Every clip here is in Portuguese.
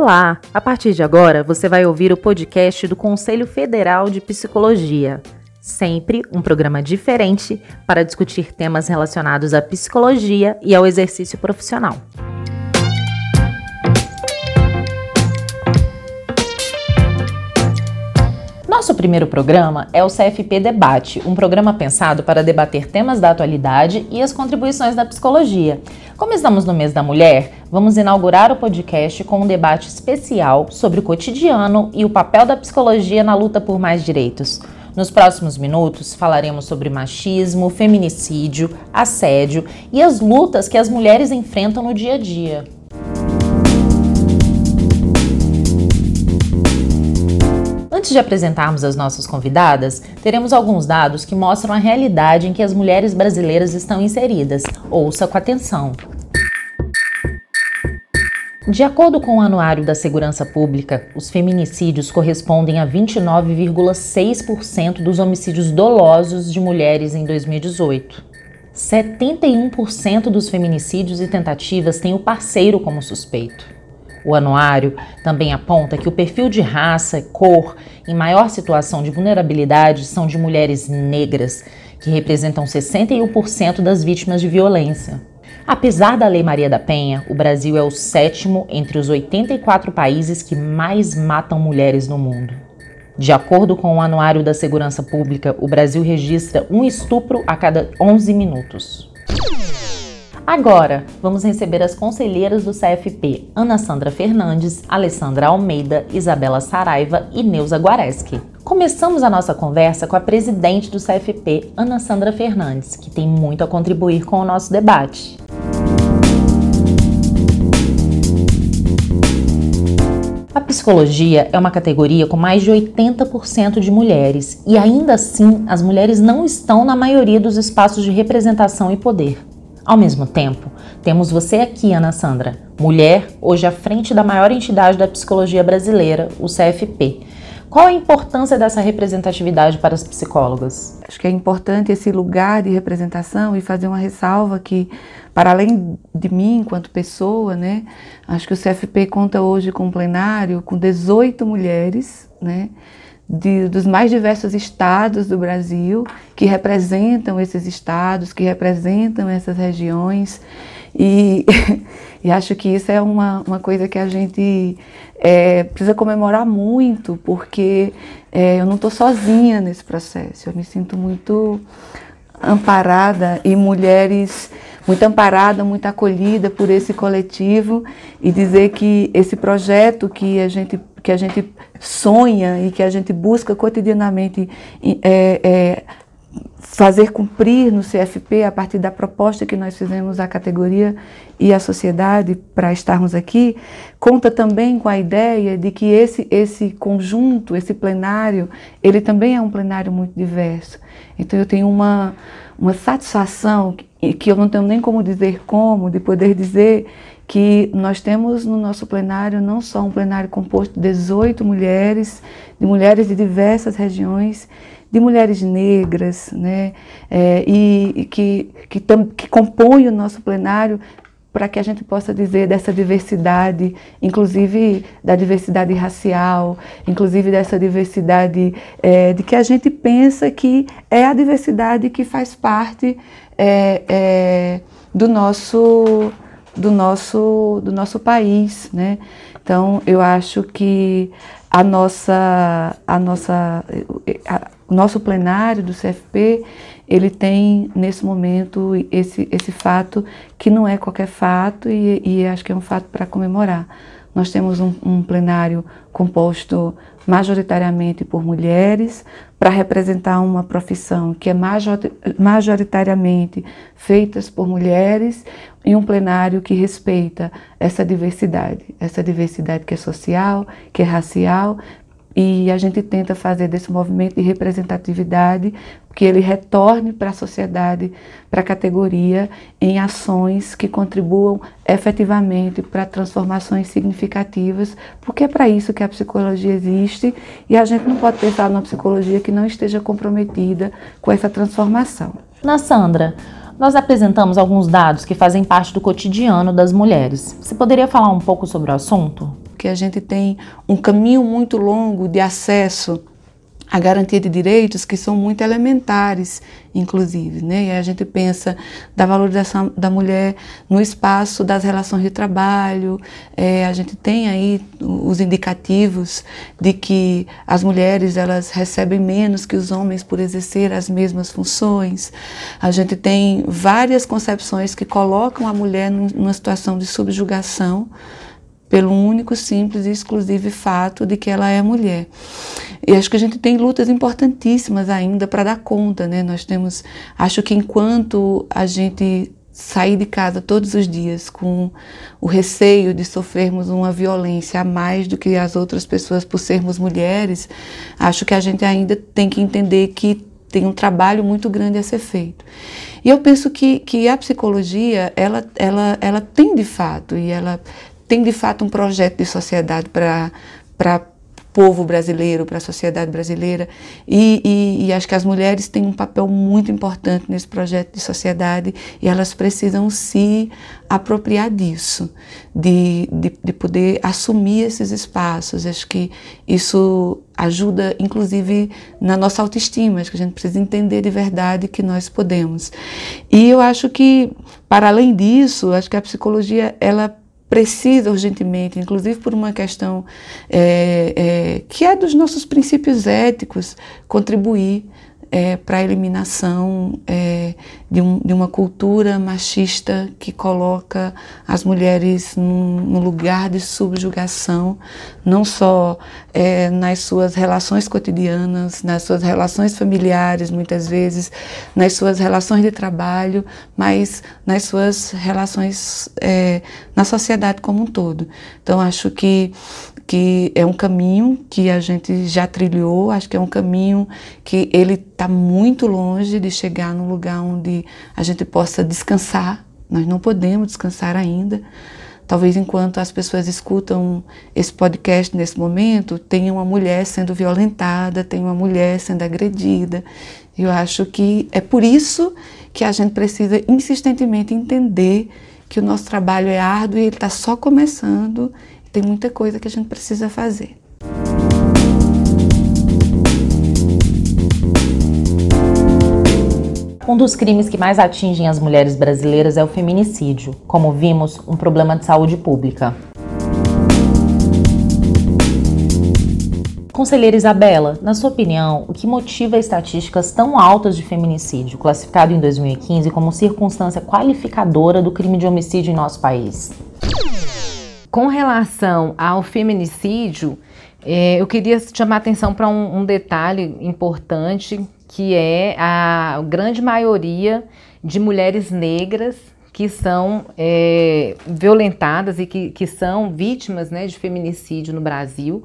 Olá! A partir de agora você vai ouvir o podcast do Conselho Federal de Psicologia. Sempre um programa diferente para discutir temas relacionados à psicologia e ao exercício profissional. Nosso primeiro programa é o CFP Debate, um programa pensado para debater temas da atualidade e as contribuições da psicologia. Como estamos no mês da mulher, vamos inaugurar o podcast com um debate especial sobre o cotidiano e o papel da psicologia na luta por mais direitos. Nos próximos minutos falaremos sobre machismo, feminicídio, assédio e as lutas que as mulheres enfrentam no dia a dia. Antes de apresentarmos as nossas convidadas, teremos alguns dados que mostram a realidade em que as mulheres brasileiras estão inseridas. Ouça com atenção. De acordo com o Anuário da Segurança Pública, os feminicídios correspondem a 29,6% dos homicídios dolosos de mulheres em 2018. 71% dos feminicídios e tentativas têm o parceiro como suspeito. O anuário também aponta que o perfil de raça e cor em maior situação de vulnerabilidade são de mulheres negras, que representam 61% das vítimas de violência. Apesar da Lei Maria da Penha, o Brasil é o sétimo entre os 84 países que mais matam mulheres no mundo. De acordo com o Anuário da Segurança Pública, o Brasil registra um estupro a cada 11 minutos. Agora, vamos receber as conselheiras do CFP, Ana Sandra Fernandes, Alessandra Almeida, Isabela Saraiva e Neuza Guareschi. Começamos a nossa conversa com a presidente do CFP, Ana Sandra Fernandes, que tem muito a contribuir com o nosso debate. A psicologia é uma categoria com mais de 80% de mulheres e ainda assim as mulheres não estão na maioria dos espaços de representação e poder. Ao mesmo tempo, temos você aqui, Ana Sandra, mulher, hoje à frente da maior entidade da psicologia brasileira, o CFP. Qual a importância dessa representatividade para as psicólogas? Acho que é importante esse lugar de representação e fazer uma ressalva que, para além de mim enquanto pessoa, né, acho que o CFP conta hoje com um plenário com 18 mulheres, né, de, dos mais diversos estados do Brasil, que representam esses estados, que representam essas regiões. E, e acho que isso é uma, uma coisa que a gente é, precisa comemorar muito, porque é, eu não estou sozinha nesse processo. Eu me sinto muito amparada e mulheres muito amparada, muito acolhida por esse coletivo e dizer que esse projeto que a gente que a gente sonha e que a gente busca cotidianamente é, é, fazer cumprir no CFP a partir da proposta que nós fizemos à categoria e à sociedade para estarmos aqui, conta também com a ideia de que esse, esse conjunto, esse plenário, ele também é um plenário muito diverso. Então eu tenho uma, uma satisfação que, que eu não tenho nem como dizer como, de poder dizer que nós temos no nosso plenário não só um plenário composto de 18 mulheres, de mulheres de diversas regiões, de mulheres negras, né, é, e, e, que, que, tam, que compõem o nosso plenário para que a gente possa dizer dessa diversidade, inclusive da diversidade racial, inclusive dessa diversidade é, de que a gente pensa que é a diversidade que faz parte é, é do nosso do nosso, do nosso país, né? Então, eu acho que a nossa, a nossa, a, o nosso plenário do CFP, ele tem nesse momento esse, esse fato que não é qualquer fato e, e acho que é um fato para comemorar. Nós temos um, um plenário composto majoritariamente por mulheres, para representar uma profissão que é majoritariamente feita por mulheres, e um plenário que respeita essa diversidade, essa diversidade que é social, que é racial, e a gente tenta fazer desse movimento de representatividade que ele retorne para a sociedade, para a categoria, em ações que contribuam efetivamente para transformações significativas, porque é para isso que a psicologia existe e a gente não pode pensar numa psicologia que não esteja comprometida com essa transformação. Na Sandra, nós apresentamos alguns dados que fazem parte do cotidiano das mulheres. Você poderia falar um pouco sobre o assunto? Porque a gente tem um caminho muito longo de acesso a garantia de direitos que são muito elementares, inclusive. Né? E a gente pensa da valorização da mulher no espaço das relações de trabalho, é, a gente tem aí os indicativos de que as mulheres elas recebem menos que os homens por exercer as mesmas funções. A gente tem várias concepções que colocam a mulher numa situação de subjugação pelo único, simples e exclusivo fato de que ela é mulher. E acho que a gente tem lutas importantíssimas ainda para dar conta, né? Nós temos, acho que enquanto a gente sair de casa todos os dias com o receio de sofrermos uma violência a mais do que as outras pessoas por sermos mulheres, acho que a gente ainda tem que entender que tem um trabalho muito grande a ser feito. E eu penso que, que a psicologia, ela, ela, ela tem de fato, e ela tem de fato um projeto de sociedade para povo brasileiro, para a sociedade brasileira. E, e, e, acho que as mulheres têm um papel muito importante nesse projeto de sociedade e elas precisam se apropriar disso, de, de, de poder assumir esses espaços. Acho que isso ajuda, inclusive, na nossa autoestima. Acho que a gente precisa entender de verdade que nós podemos. E eu acho que, para além disso, acho que a psicologia, ela precisa urgentemente, inclusive por uma questão é, é, que é dos nossos princípios éticos, contribuir é, para a eliminação é, de, um, de, uma cultura machista que coloca as mulheres num, num lugar de subjugação, não só é, nas suas relações cotidianas, nas suas relações familiares, muitas vezes, nas suas relações de trabalho, mas nas suas relações é, na sociedade como um todo. Então, acho que que é um caminho que a gente já trilhou, acho que é um caminho que ele está muito longe de chegar num lugar onde a gente possa descansar. Nós não podemos descansar ainda. Talvez enquanto as pessoas escutam esse podcast nesse momento, tenha uma mulher sendo violentada, tenha uma mulher sendo agredida. Eu acho que é por isso que a gente precisa insistentemente entender que o nosso trabalho é árduo e ele está só começando tem muita coisa que a gente precisa fazer. Um dos crimes que mais atingem as mulheres brasileiras é o feminicídio, como vimos, um problema de saúde pública. Conselheira Isabela, na sua opinião, o que motiva estatísticas tão altas de feminicídio, classificado em 2015 como circunstância qualificadora do crime de homicídio em nosso país? Com relação ao feminicídio, é, eu queria chamar atenção para um, um, detalhe importante, que é a grande maioria de mulheres negras que são é, violentadas e que, que são vítimas né, de feminicídio no Brasil,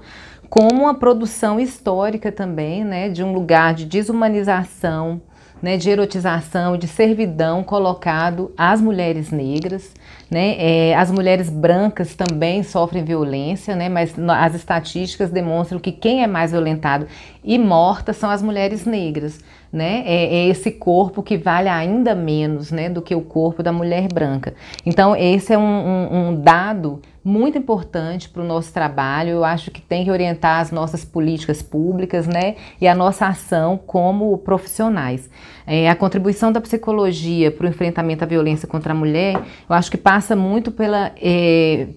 como uma produção histórica também né, de um lugar de desumanização, né, de erotização, de servidão colocado às mulheres negras. Né? É, as mulheres brancas também sofrem violência, né? mas as estatísticas demonstram que quem é mais violentado e morta são as mulheres negras. Né? É, é, esse corpo que vale ainda menos né, do que o corpo da mulher branca. Então, esse é um, um, um dado muito importante para o nosso trabalho. Eu acho que tem que orientar as nossas políticas públicas, né, e a nossa ação como profissionais. É, a contribuição da psicologia para o enfrentamento à violência contra a mulher, eu acho que passa muito pela é,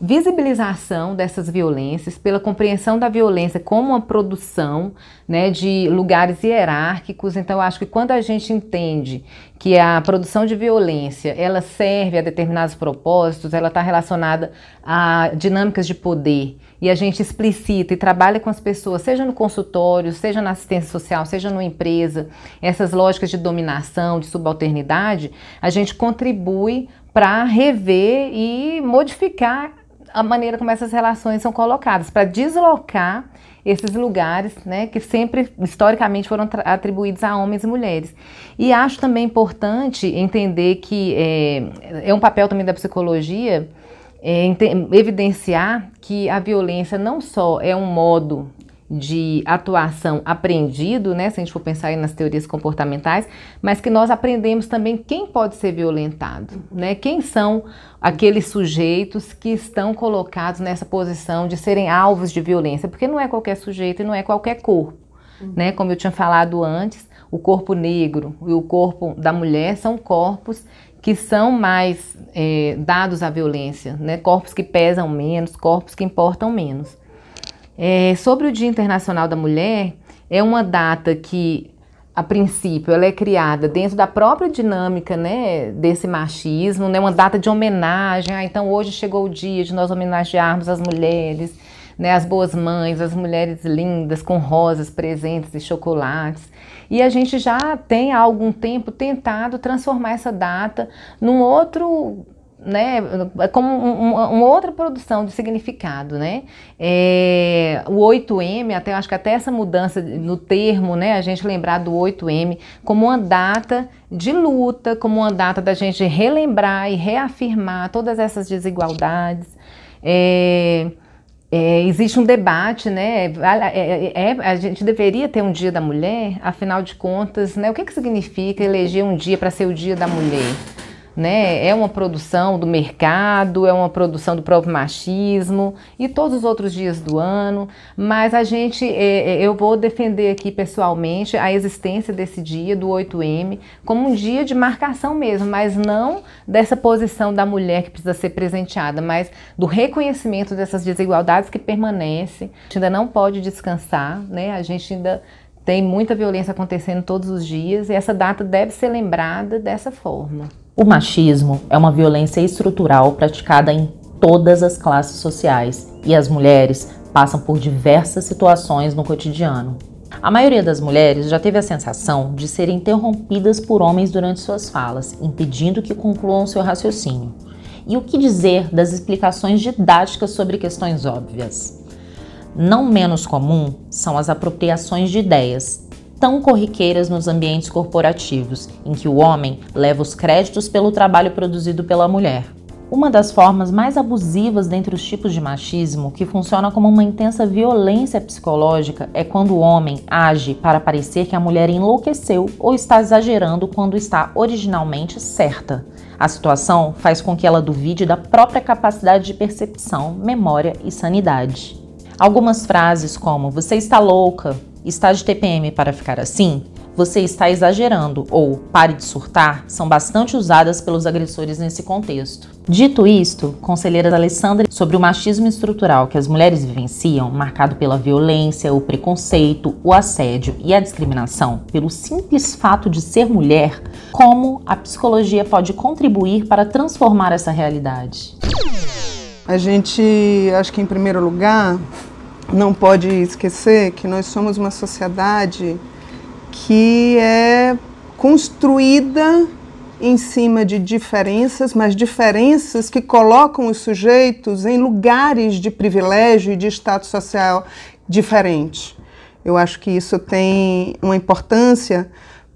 visibilização dessas violências, pela compreensão da violência como uma produção né, de lugares hierárquicos. Então, acho que quando a gente entende que a produção de violência ela serve a determinados propósitos, ela está relacionada a dinâmicas de poder e a gente explicita e trabalha com as pessoas, seja no consultório, seja na assistência social, seja numa empresa, essas lógicas de dominação, de subalternidade, a gente contribui para rever e modificar a maneira como essas relações são colocadas, para deslocar esses lugares, né, que sempre historicamente foram atribuídos a homens e mulheres. E acho também importante entender que é, é um papel também da psicologia é, evidenciar que a violência não só é um modo de atuação aprendido, né, se a gente for pensar aí nas teorias comportamentais, mas que nós aprendemos também quem pode ser violentado, né, quem são aqueles sujeitos que estão colocados nessa posição de serem alvos de violência, porque não é qualquer sujeito e não é qualquer corpo, uhum. né, como eu tinha falado antes, o corpo negro e o corpo da mulher são corpos que são mais é, dados à violência, né, corpos que pesam menos, corpos que importam menos. É, sobre o Dia Internacional da Mulher, é uma data que, a princípio, ela é criada dentro da própria dinâmica né, desse machismo, né, uma data de homenagem. Ah, então hoje chegou o dia de nós homenagearmos as mulheres, né, as boas mães, as mulheres lindas com rosas, presentes e chocolates. E a gente já tem há algum tempo tentado transformar essa data num outro né, como um, uma outra produção de significado, né? É, o 8M, até acho que até essa mudança no termo, né, a gente lembrar do 8M como uma data de luta, como uma data da gente relembrar e reafirmar todas essas desigualdades. É, é, existe um debate, né? É, é, é, a gente deveria ter um dia da mulher, afinal de contas, né? O que, que significa eleger um dia para ser o dia da mulher? Né? É uma produção do mercado, é uma produção do próprio machismo e todos os outros dias do ano, mas a gente, é, é eu vou defender aqui pessoalmente a existência desse dia, do 8M, como um dia de marcação mesmo, mas não dessa posição da mulher que precisa ser presenteada, mas do reconhecimento dessas desigualdades que permanecem. A gente ainda não pode descansar, né? A gente ainda tem muita violência acontecendo todos os dias e essa data deve ser lembrada dessa forma. O machismo é uma violência estrutural praticada em todas as classes sociais e as mulheres passam por diversas situações no cotidiano. A maioria das mulheres já teve a sensação de serem interrompidas por homens durante suas falas, impedindo que concluam seu raciocínio. E o que dizer das explicações didáticas sobre questões óbvias? Não menos comum são as apropriações de ideias, tão corriqueiras nos ambientes corporativos, em que o homem leva os créditos pelo trabalho produzido pela mulher. Uma das formas mais abusivas dentre os tipos de machismo, que funciona como uma intensa violência psicológica, é quando o homem age para parecer que a mulher enlouqueceu ou está exagerando quando está originalmente certa. A situação faz com que ela duvide da própria capacidade de percepção, memória e sanidade. Algumas frases como você está louca, está de TPM para ficar assim? Você está exagerando ou pare de surtar são bastante usadas pelos agressores nesse contexto. Dito isto, conselheira Alessandra, sobre o machismo estrutural que as mulheres vivenciam, marcado pela violência, o preconceito, o assédio e a discriminação, pelo simples fato de ser mulher, como a psicologia pode contribuir para transformar essa realidade? A gente, acho que em primeiro lugar, não pode esquecer que nós somos uma sociedade que é construída em cima de diferenças, mas diferenças que colocam os sujeitos em lugares de privilégio e de status social diferente. Eu acho que isso tem uma importância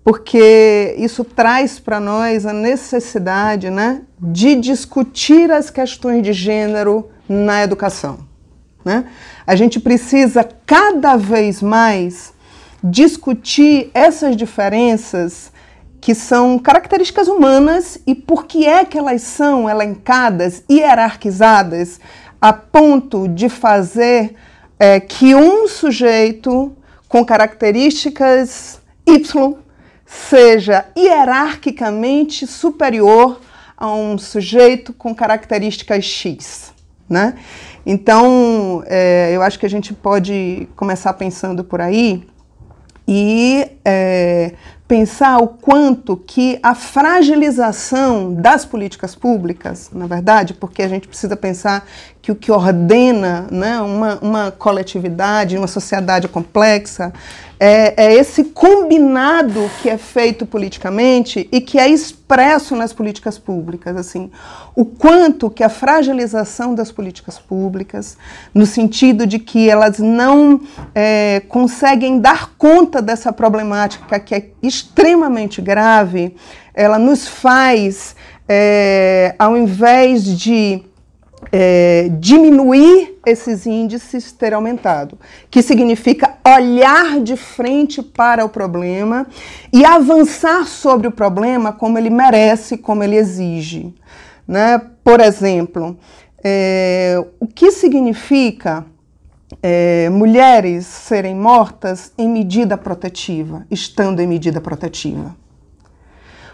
porque isso traz para nós a necessidade né, de discutir as questões de gênero na educação. Né? A gente precisa cada vez mais discutir essas diferenças que são características humanas e por que é que elas são elencadas, hierarquizadas, a ponto de fazer é, que um sujeito com características Y seja hierarquicamente superior a um sujeito com características X. Né? Então, é, eu acho que a gente pode começar pensando por aí e é, pensar o quanto que a fragilização das políticas públicas, na verdade, porque a gente precisa pensar que o que ordena né, uma, uma coletividade, uma sociedade complexa, é, é, esse combinado que é feito politicamente e que é expresso nas políticas públicas, assim, o quanto que a fragilização das políticas públicas, no sentido de que elas não é, conseguem dar conta dessa problemática que é extremamente grave, ela nos faz, é, ao invés de é, diminuir esses índices ter aumentado, que significa olhar de frente para o problema e avançar sobre o problema como ele merece, como ele exige. Né? Por exemplo, é, o que significa é, mulheres serem mortas em medida protetiva, estando em medida protetiva?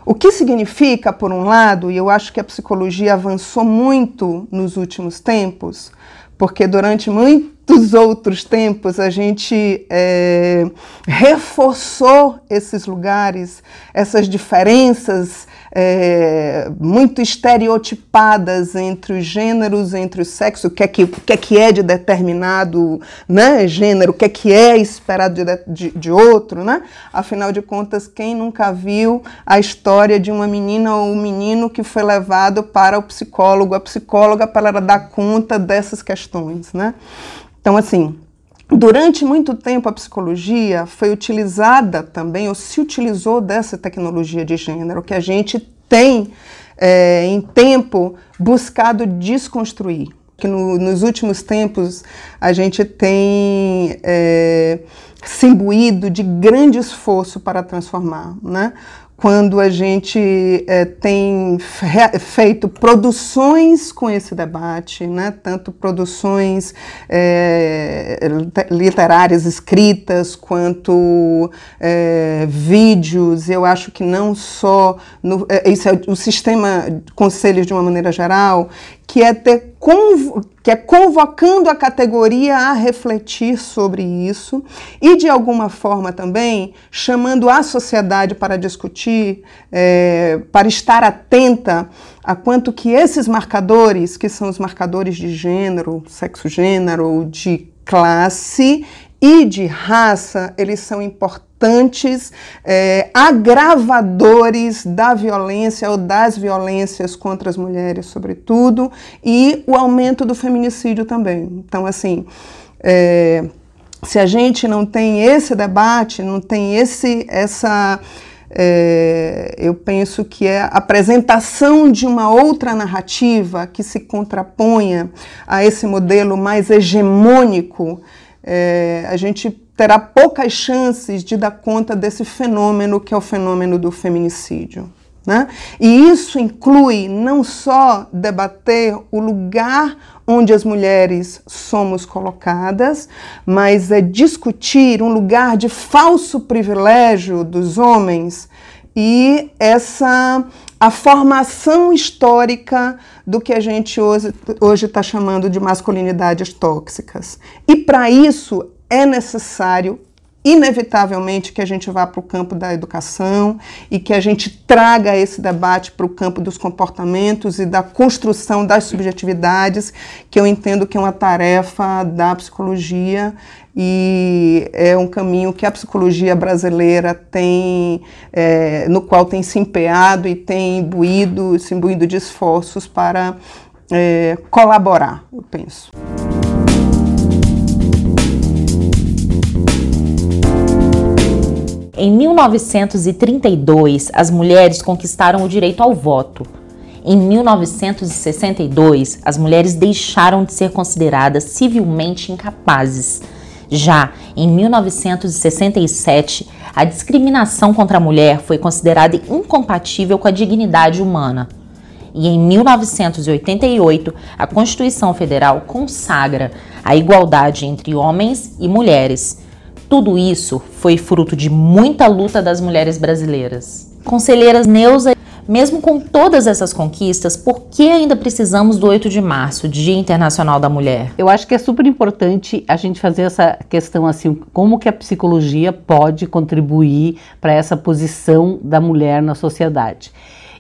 O que significa, por um lado, e eu acho que a psicologia avançou muito nos últimos tempos, porque durante muitos outros tempos a gente é, reforçou esses lugares, essas diferenças é, muito estereotipadas entre os gêneros, entre os sexos, o que é que, o que, é, que é de determinado né, gênero, o que é que é esperado de, de, de outro, né? Afinal de contas, quem nunca viu a história de uma menina ou um menino que foi levado para o psicólogo, a psicóloga, para dar conta dessas questões, né? Então, assim, Durante muito tempo, a psicologia foi utilizada também, ou se utilizou dessa tecnologia de gênero, que a gente tem, é, em tempo, buscado desconstruir. Que no, nos últimos tempos a gente tem é, se imbuído de grande esforço para transformar. Né? quando a gente é, tem feito produções com esse debate, né? tanto produções é, literárias escritas quanto é, vídeos, eu acho que não só no, isso é o sistema conselhos de uma maneira geral, que é, ter, que é convocando a categoria a refletir sobre isso e, de alguma forma, também chamando a sociedade para discutir, é, para estar atenta a quanto que esses marcadores, que são os marcadores de gênero, sexo-gênero, de classe e de raça, eles são importantes é, agravadores da violência ou das violências contra as mulheres, sobretudo, e o aumento do feminicídio também. Então, assim. É, se a gente não tem esse debate, não tem esse, essa, é, eu penso que é a apresentação de uma outra narrativa que se contraponha a esse modelo mais hegemônico, é, a gente terá poucas chances de dar conta desse fenômeno que é o fenômeno do feminicídio. Né? E isso inclui não só debater o lugar onde as mulheres somos colocadas, mas é discutir um lugar de falso privilégio dos homens e essa a formação histórica do que a gente hoje está chamando de masculinidades tóxicas. E para isso é necessário, inevitavelmente, que a gente vá para o campo da educação e que a gente traga esse debate para o campo dos comportamentos e da construção das subjetividades, que eu entendo que é uma tarefa da psicologia e é um caminho que a psicologia brasileira tem, é, no qual tem se empenhado e tem imbuído, se imbuído de esforços para é, colaborar, eu penso. Em 1932, as mulheres conquistaram o direito ao voto. Em 1962, as mulheres deixaram de ser consideradas civilmente incapazes. Já em 1967, a discriminação contra a mulher foi considerada incompatível com a dignidade humana. E em 1988, a Constituição Federal consagra a igualdade entre homens e mulheres tudo isso foi fruto de muita luta das mulheres brasileiras. Conselheiras Neuza, mesmo com todas essas conquistas, por que ainda precisamos do 8 de março, Dia Internacional da Mulher? Eu acho que é super importante a gente fazer essa questão assim, como que a psicologia pode contribuir para essa posição da mulher na sociedade.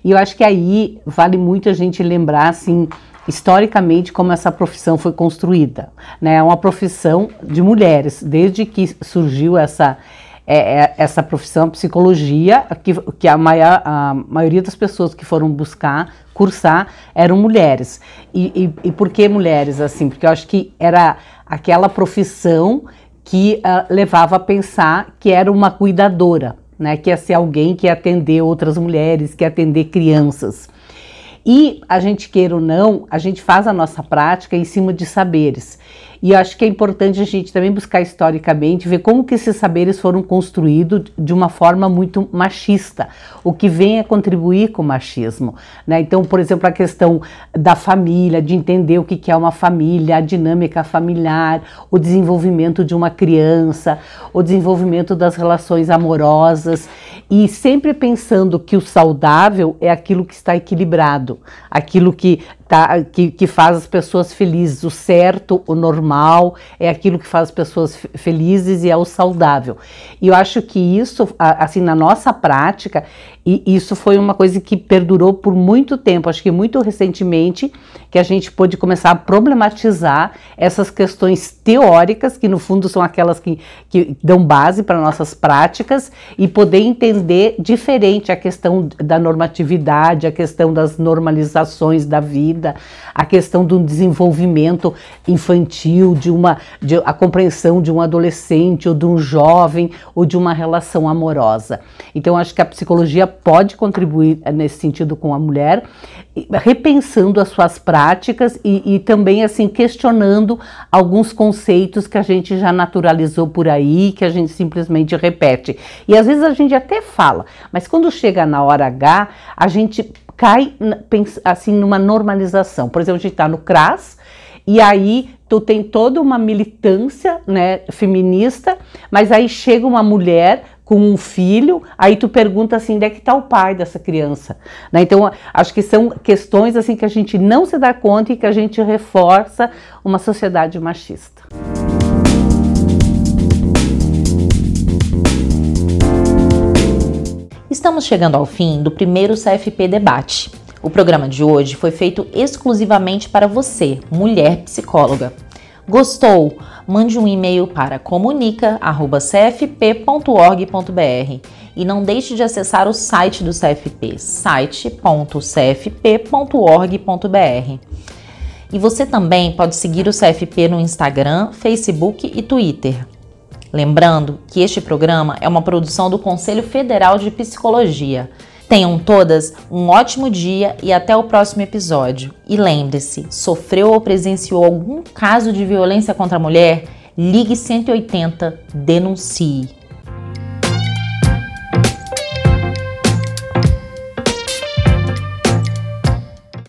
E eu acho que aí vale muito a gente lembrar assim historicamente como essa profissão foi construída. Né? É uma profissão de mulheres, desde que surgiu essa, é, é, essa profissão, psicologia, que, que a, maior, a maioria das pessoas que foram buscar, cursar, eram mulheres. E, e, e por que mulheres assim? Porque eu acho que era aquela profissão que uh, levava a pensar que era uma cuidadora, né? que ia ser alguém que ia atender outras mulheres, que ia atender crianças. E a gente queira ou não, a gente faz a nossa prática em cima de saberes. E eu acho que é importante a gente também buscar historicamente, ver como que esses saberes foram construídos de uma forma muito machista, o que vem a contribuir com o machismo. Né? Então, por exemplo, a questão da família, de entender o que é uma família, a dinâmica familiar, o desenvolvimento de uma criança, o desenvolvimento das relações amorosas, e sempre pensando que o saudável é aquilo que está equilibrado, aquilo que tá, que, que faz as pessoas felizes. O certo, o normal, é aquilo que faz as pessoas felizes e é o saudável. E eu acho que isso, assim, na nossa prática, e isso foi uma coisa que perdurou por muito tempo, acho que muito recentemente, que a gente pôde começar a problematizar essas questões teóricas, que no fundo são aquelas que, que dão base para nossas práticas, e poder entender diferente a questão da normatividade, a questão das normalizações da vida, a questão do desenvolvimento infantil, de uma de a compreensão de um adolescente ou de um jovem ou de uma relação amorosa. Então acho que a psicologia pode contribuir eh, nesse sentido com a mulher, repensando as suas práticas e, e, também assim questionando alguns conceitos que a gente já naturalizou por aí, que a gente simplesmente repete. E às vezes a gente até fala, mas quando chega na hora H, a gente cai assim numa normalização. Por exemplo, a gente está no CRAS e aí tu tem toda uma militância né, feminista, mas aí chega uma mulher com um filho, aí tu pergunta assim, onde é que está o pai dessa criança? Né? Então, acho que são questões assim que a gente não se dá conta e que a gente reforça uma sociedade machista. Estamos chegando ao fim do primeiro CFP Debate. O programa de hoje foi feito exclusivamente para você, mulher psicóloga. Gostou? Mande um e-mail para comunica@cfp.org.br e não deixe de acessar o site do CFP, site.cfp.org.br. E você também pode seguir o CFP no Instagram, Facebook e Twitter. Lembrando que este programa é uma produção do Conselho Federal de Psicologia. Tenham todas um ótimo dia e até o próximo episódio. E lembre-se: sofreu ou presenciou algum caso de violência contra a mulher? Ligue 180, denuncie.